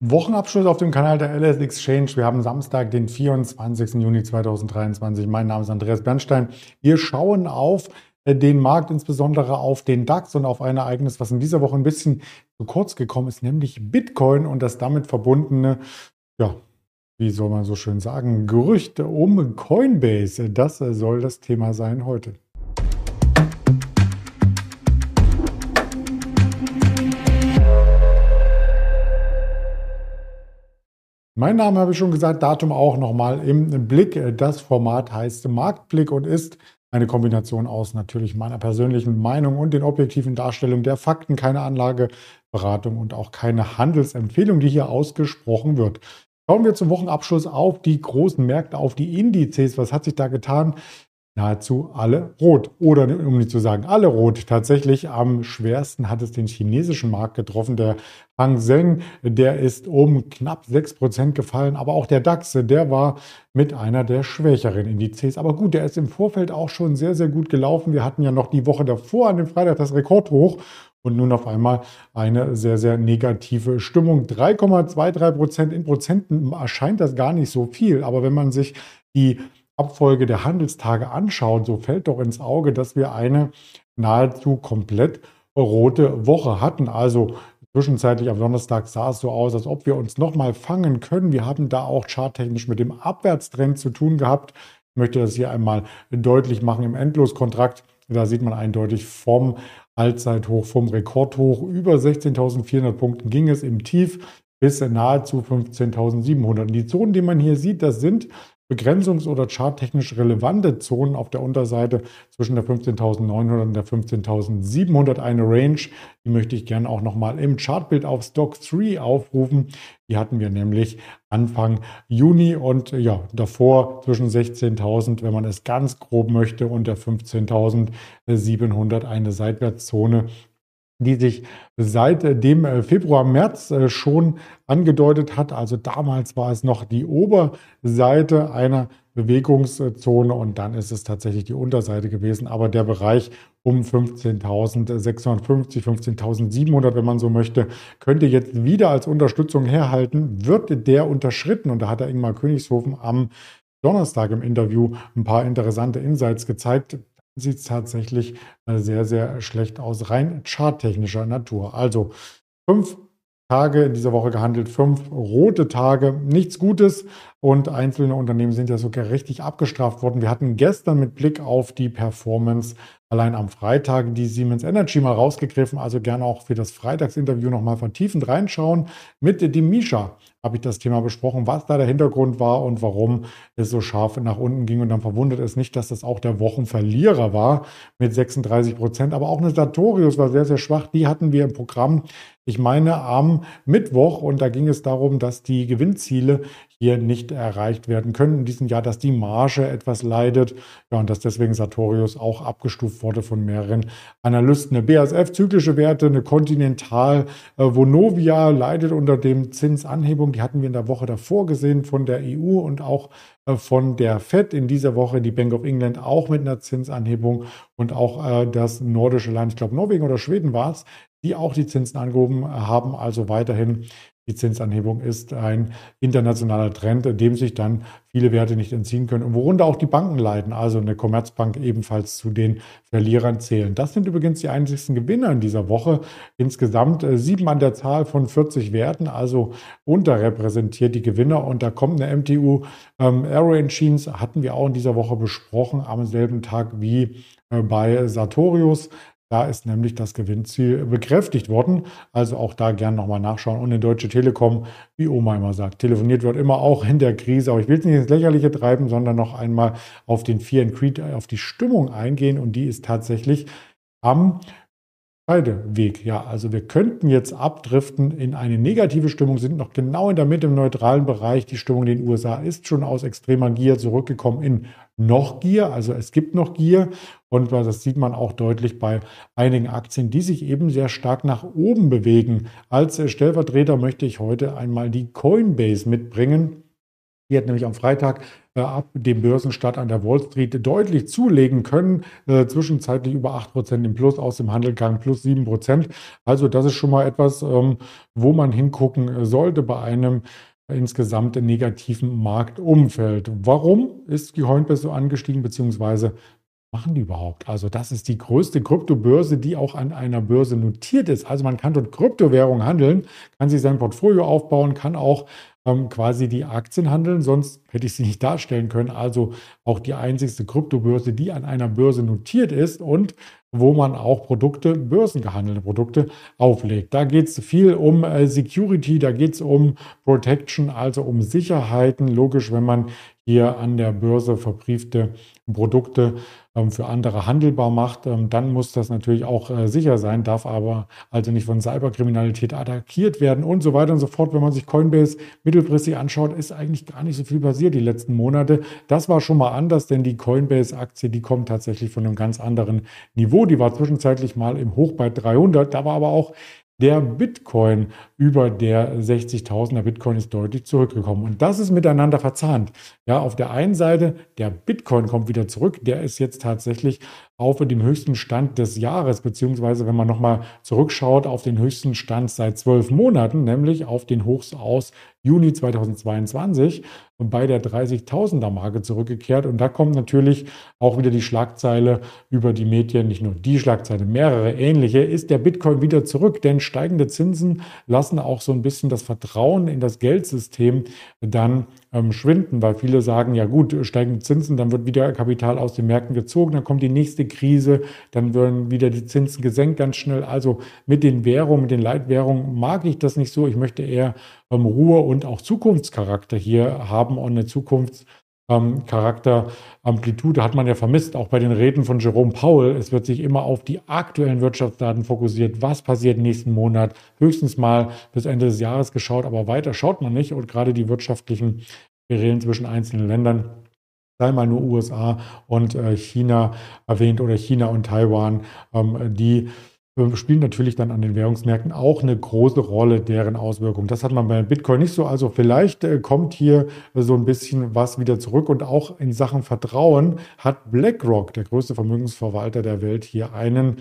Wochenabschluss auf dem Kanal der LS Exchange. Wir haben Samstag, den 24. Juni 2023. Mein Name ist Andreas Bernstein. Wir schauen auf äh, den Markt, insbesondere auf den DAX und auf ein Ereignis, was in dieser Woche ein bisschen zu kurz gekommen ist, nämlich Bitcoin und das damit verbundene, ja, wie soll man so schön sagen, Gerüchte um Coinbase. Das soll das Thema sein heute. Mein Name habe ich schon gesagt, Datum auch nochmal im Blick. Das Format heißt Marktblick und ist eine Kombination aus natürlich meiner persönlichen Meinung und den objektiven Darstellungen der Fakten, keine Anlageberatung und auch keine Handelsempfehlung, die hier ausgesprochen wird. Schauen wir zum Wochenabschluss auf die großen Märkte, auf die Indizes. Was hat sich da getan? Nahezu alle rot. Oder um nicht zu sagen alle rot. Tatsächlich am schwersten hat es den chinesischen Markt getroffen. Der Hang Seng, der ist um knapp 6% gefallen. Aber auch der DAX, der war mit einer der schwächeren Indizes. Aber gut, der ist im Vorfeld auch schon sehr, sehr gut gelaufen. Wir hatten ja noch die Woche davor an dem Freitag das Rekordhoch. Und nun auf einmal eine sehr, sehr negative Stimmung. 3,23 Prozent in Prozenten erscheint das gar nicht so viel. Aber wenn man sich die Abfolge der Handelstage anschauen, so fällt doch ins Auge, dass wir eine nahezu komplett rote Woche hatten. Also zwischenzeitlich am Donnerstag sah es so aus, als ob wir uns nochmal fangen können. Wir haben da auch charttechnisch mit dem Abwärtstrend zu tun gehabt. Ich möchte das hier einmal deutlich machen im Endloskontrakt. Da sieht man eindeutig vom Allzeithoch, vom Rekordhoch über 16.400 Punkten ging es im Tief bis nahezu 15.700. Die Zonen, die man hier sieht, das sind begrenzungs- oder charttechnisch relevante Zonen auf der Unterseite zwischen der 15.900 und der 15.700 eine Range. Die möchte ich gerne auch nochmal im Chartbild auf Stock 3 aufrufen. Die hatten wir nämlich Anfang Juni und ja, davor zwischen 16.000, wenn man es ganz grob möchte, und der 15.700 eine Seitwärtszone die sich seit dem äh, Februar, März äh, schon angedeutet hat. Also damals war es noch die Oberseite einer Bewegungszone und dann ist es tatsächlich die Unterseite gewesen. Aber der Bereich um 15.650, 15.700, wenn man so möchte, könnte jetzt wieder als Unterstützung herhalten. Wird der unterschritten? Und da hat der Ingmar Königshofen am Donnerstag im Interview ein paar interessante Insights gezeigt sieht es tatsächlich äh, sehr, sehr schlecht aus, rein charttechnischer Natur. Also fünf Tage in dieser Woche gehandelt, fünf rote Tage, nichts Gutes und einzelne Unternehmen sind ja sogar richtig abgestraft worden. Wir hatten gestern mit Blick auf die Performance allein am Freitag die Siemens Energy mal rausgegriffen, also gerne auch für das Freitagsinterview nochmal vertiefend reinschauen. Mit dem Misha habe ich das Thema besprochen, was da der Hintergrund war und warum es so scharf nach unten ging. Und dann verwundert es nicht, dass das auch der Wochenverlierer war mit 36 Prozent. Aber auch eine Sartorius war sehr, sehr schwach. Die hatten wir im Programm, ich meine, am Mittwoch. Und da ging es darum, dass die Gewinnziele hier nicht erreicht werden können in diesem Jahr, dass die Marge etwas leidet. Ja, und dass deswegen Sartorius auch abgestuft wurde von mehreren Analysten. Eine BASF, zyklische Werte, eine Continental, äh, Vonovia leidet unter dem Zinsanhebung. Die hatten wir in der Woche davor gesehen von der EU und auch äh, von der FED. In dieser Woche die Bank of England auch mit einer Zinsanhebung und auch äh, das nordische Land, ich glaube Norwegen oder Schweden war es, die auch die Zinsen angehoben haben. Also weiterhin die Zinsanhebung ist ein internationaler Trend, dem sich dann viele Werte nicht entziehen können und worunter auch die Banken leiden, also eine Commerzbank ebenfalls zu den Verlierern zählen. Das sind übrigens die einzigsten Gewinner in dieser Woche. Insgesamt äh, sieben an der Zahl von 40 Werten, also unterrepräsentiert die Gewinner. Und da kommt eine MTU ähm, Aero Engines, hatten wir auch in dieser Woche besprochen, am selben Tag wie äh, bei Sartorius. Da ist nämlich das Gewinnziel bekräftigt worden. Also auch da gern nochmal nachschauen. Und in Deutsche Telekom, wie Oma immer sagt, telefoniert wird immer auch in der Krise. Aber ich will es nicht ins Lächerliche treiben, sondern noch einmal auf den Fear and Creed, auf die Stimmung eingehen. Und die ist tatsächlich am Scheideweg. Ja, also wir könnten jetzt abdriften in eine negative Stimmung, sind noch genau in der Mitte im neutralen Bereich. Die Stimmung in den USA ist schon aus extremer Gier zurückgekommen in noch Gier. Also es gibt noch Gier und das sieht man auch deutlich bei einigen Aktien, die sich eben sehr stark nach oben bewegen. Als Stellvertreter möchte ich heute einmal die Coinbase mitbringen. Die hat nämlich am Freitag äh, ab dem Börsenstart an der Wall Street deutlich zulegen können, äh, zwischenzeitlich über 8% im Plus, aus dem Handelgang plus 7%. Also das ist schon mal etwas, ähm, wo man hingucken sollte bei einem insgesamt negativen Marktumfeld. Warum ist die Coinbase so angestiegen, beziehungsweise machen die überhaupt? Also das ist die größte Kryptobörse, die auch an einer Börse notiert ist. Also man kann dort Kryptowährungen handeln, kann sich sein Portfolio aufbauen, kann auch ähm, quasi die Aktien handeln, sonst hätte ich sie nicht darstellen können. Also auch die einzigste Kryptobörse, die an einer Börse notiert ist und wo man auch Produkte, börsengehandelte Produkte auflegt. Da geht es viel um äh, Security, da geht es um Protection, also um Sicherheiten. Logisch, wenn man hier an der Börse verbriefte Produkte ähm, für andere handelbar macht, ähm, dann muss das natürlich auch äh, sicher sein, darf aber also nicht von Cyberkriminalität attackiert werden und so weiter und so fort. Wenn man sich Coinbase mittelfristig anschaut, ist eigentlich gar nicht so viel passiert die letzten Monate. Das war schon mal anders, denn die Coinbase-Aktie, die kommt tatsächlich von einem ganz anderen Niveau. Die war zwischenzeitlich mal im Hoch bei 300, da war aber auch der Bitcoin über der 60.000er Bitcoin ist deutlich zurückgekommen. Und das ist miteinander verzahnt. Ja, auf der einen Seite, der Bitcoin kommt wieder zurück. Der ist jetzt tatsächlich auf dem höchsten Stand des Jahres, beziehungsweise wenn man nochmal zurückschaut auf den höchsten Stand seit zwölf Monaten, nämlich auf den Hochs aus Juni 2022 und bei der 30.000er Marke zurückgekehrt. Und da kommt natürlich auch wieder die Schlagzeile über die Medien, nicht nur die Schlagzeile, mehrere ähnliche, ist der Bitcoin wieder zurück, denn steigende Zinsen lassen auch so ein bisschen das Vertrauen in das Geldsystem dann ähm, schwinden, weil viele sagen, ja gut, steigende Zinsen, dann wird wieder Kapital aus den Märkten gezogen, dann kommt die nächste Krise, dann werden wieder die Zinsen gesenkt ganz schnell. Also mit den Währungen, mit den Leitwährungen mag ich das nicht so. Ich möchte eher ähm, Ruhe und auch Zukunftscharakter hier haben und eine Zukunftscharakter, ähm, Amplitude hat man ja vermisst, auch bei den Reden von Jerome Powell. Es wird sich immer auf die aktuellen Wirtschaftsdaten fokussiert. Was passiert nächsten Monat? Höchstens mal bis Ende des Jahres geschaut, aber weiter schaut man nicht. Und gerade die wirtschaftlichen Querelen zwischen einzelnen Ländern sei mal nur USA und äh, China erwähnt oder China und Taiwan, ähm, die spielen natürlich dann an den Währungsmärkten auch eine große Rolle, deren Auswirkungen. Das hat man bei Bitcoin nicht so. Also vielleicht äh, kommt hier so ein bisschen was wieder zurück und auch in Sachen Vertrauen hat BlackRock, der größte Vermögensverwalter der Welt, hier einen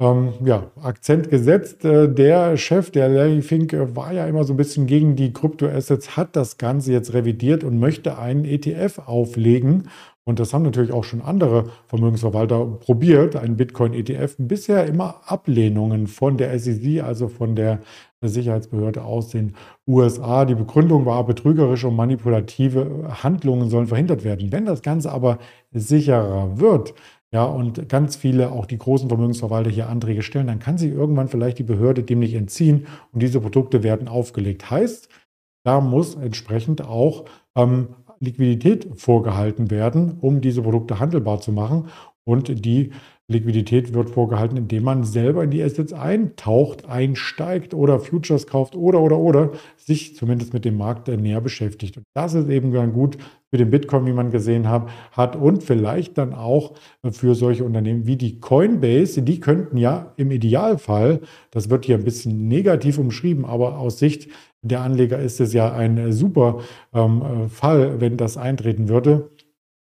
ähm, ja, Akzent gesetzt. Äh, der Chef, der Larry Fink, äh, war ja immer so ein bisschen gegen die Kryptoassets, hat das Ganze jetzt revidiert und möchte einen ETF auflegen. Und das haben natürlich auch schon andere Vermögensverwalter probiert, einen Bitcoin-ETF. Bisher immer Ablehnungen von der SEC, also von der Sicherheitsbehörde aus den USA. Die Begründung war, betrügerische und manipulative Handlungen sollen verhindert werden. Wenn das Ganze aber sicherer wird, ja, und ganz viele, auch die großen Vermögensverwalter hier Anträge stellen, dann kann sich irgendwann vielleicht die Behörde dem nicht entziehen und diese Produkte werden aufgelegt. Heißt, da muss entsprechend auch ähm, Liquidität vorgehalten werden, um diese Produkte handelbar zu machen. Und die Liquidität wird vorgehalten, indem man selber in die Assets eintaucht, einsteigt oder Futures kauft oder, oder, oder sich zumindest mit dem Markt näher beschäftigt. Und das ist eben dann gut für den Bitcoin, wie man gesehen hat, hat und vielleicht dann auch für solche Unternehmen wie die Coinbase. Die könnten ja im Idealfall, das wird hier ein bisschen negativ umschrieben, aber aus Sicht der Anleger ist es ja ein super ähm, Fall, wenn das eintreten würde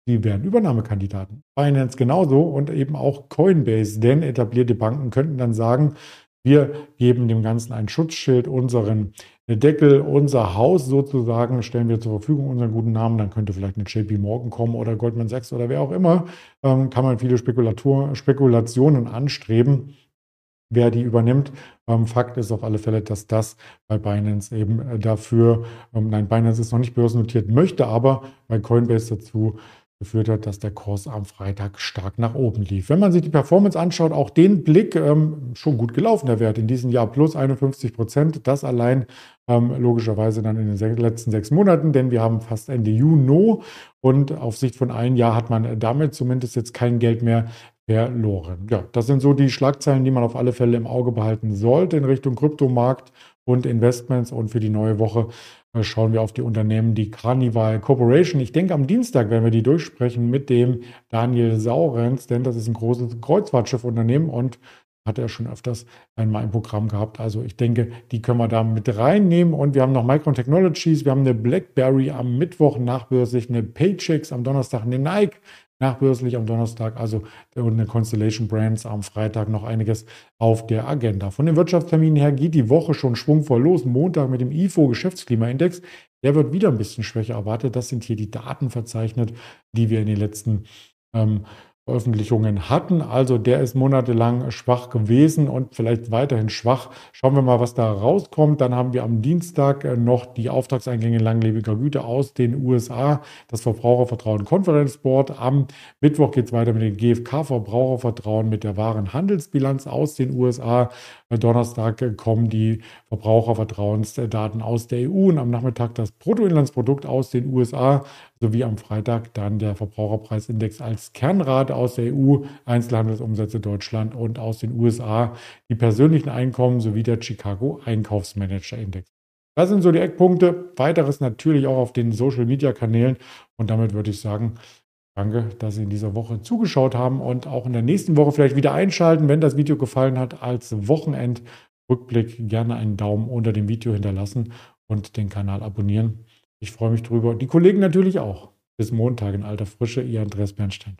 die wären Übernahmekandidaten. Binance genauso und eben auch Coinbase, denn etablierte Banken könnten dann sagen, wir geben dem Ganzen ein Schutzschild, unseren Deckel, unser Haus sozusagen stellen wir zur Verfügung, unseren guten Namen. Dann könnte vielleicht eine JP Morgan kommen oder Goldman Sachs oder wer auch immer. Ähm, kann man viele Spekulatur, Spekulationen anstreben, wer die übernimmt. Ähm, Fakt ist auf alle Fälle, dass das bei Binance eben äh, dafür, ähm, nein, Binance ist noch nicht börsennotiert, möchte aber bei Coinbase dazu geführt hat, dass der Kurs am Freitag stark nach oben lief. Wenn man sich die Performance anschaut, auch den Blick ähm, schon gut gelaufen, der Wert in diesem Jahr plus 51 Prozent. Das allein ähm, logischerweise dann in den letzten sechs Monaten, denn wir haben fast Ende Juni und auf Sicht von einem Jahr hat man damit zumindest jetzt kein Geld mehr verloren. Ja, das sind so die Schlagzeilen, die man auf alle Fälle im Auge behalten sollte in Richtung Kryptomarkt und Investments und für die neue Woche schauen wir auf die Unternehmen, die Carnival Corporation. Ich denke, am Dienstag werden wir die durchsprechen mit dem Daniel Saurenz, denn das ist ein großes Kreuzfahrtschiffunternehmen und Hat er schon öfters einmal im Programm gehabt. Also ich denke, die können wir da mit reinnehmen. Und wir haben noch Micron Technologies, wir haben eine BlackBerry am Mittwoch nachbörslich, eine Paychecks am Donnerstag, eine Nike nachbörslich am Donnerstag, also und eine Constellation Brands am Freitag noch einiges auf der Agenda. Von den Wirtschaftsterminen her geht die Woche schon schwungvoll los. Montag mit dem IFO Geschäftsklimaindex. Der wird wieder ein bisschen schwächer erwartet. Das sind hier die Daten verzeichnet, die wir in den letzten ähm, Veröffentlichungen hatten. Also der ist monatelang schwach gewesen und vielleicht weiterhin schwach. Schauen wir mal, was da rauskommt. Dann haben wir am Dienstag äh, noch die Auftragseingänge langlebiger Güter aus den USA, das Verbrauchervertrauen Konferenzboard. Am Mittwoch geht es weiter mit dem GfK-Verbrauchervertrauen mit der wahren Handelsbilanz aus den USA. Donnerstag kommen die Verbrauchervertrauensdaten aus der EU und am Nachmittag das Bruttoinlandsprodukt aus den USA sowie am Freitag dann der Verbraucherpreisindex als Kernrate aus der EU, Einzelhandelsumsätze Deutschland und aus den USA, die persönlichen Einkommen sowie der Chicago Einkaufsmanager-Index. Das sind so die Eckpunkte. Weiteres natürlich auch auf den Social-Media-Kanälen. Und damit würde ich sagen, Danke, dass Sie in dieser Woche zugeschaut haben und auch in der nächsten Woche vielleicht wieder einschalten. Wenn das Video gefallen hat, als Wochenendrückblick gerne einen Daumen unter dem Video hinterlassen und den Kanal abonnieren. Ich freue mich drüber. Die Kollegen natürlich auch. Bis Montag in alter Frische, Ihr Andreas Bernstein.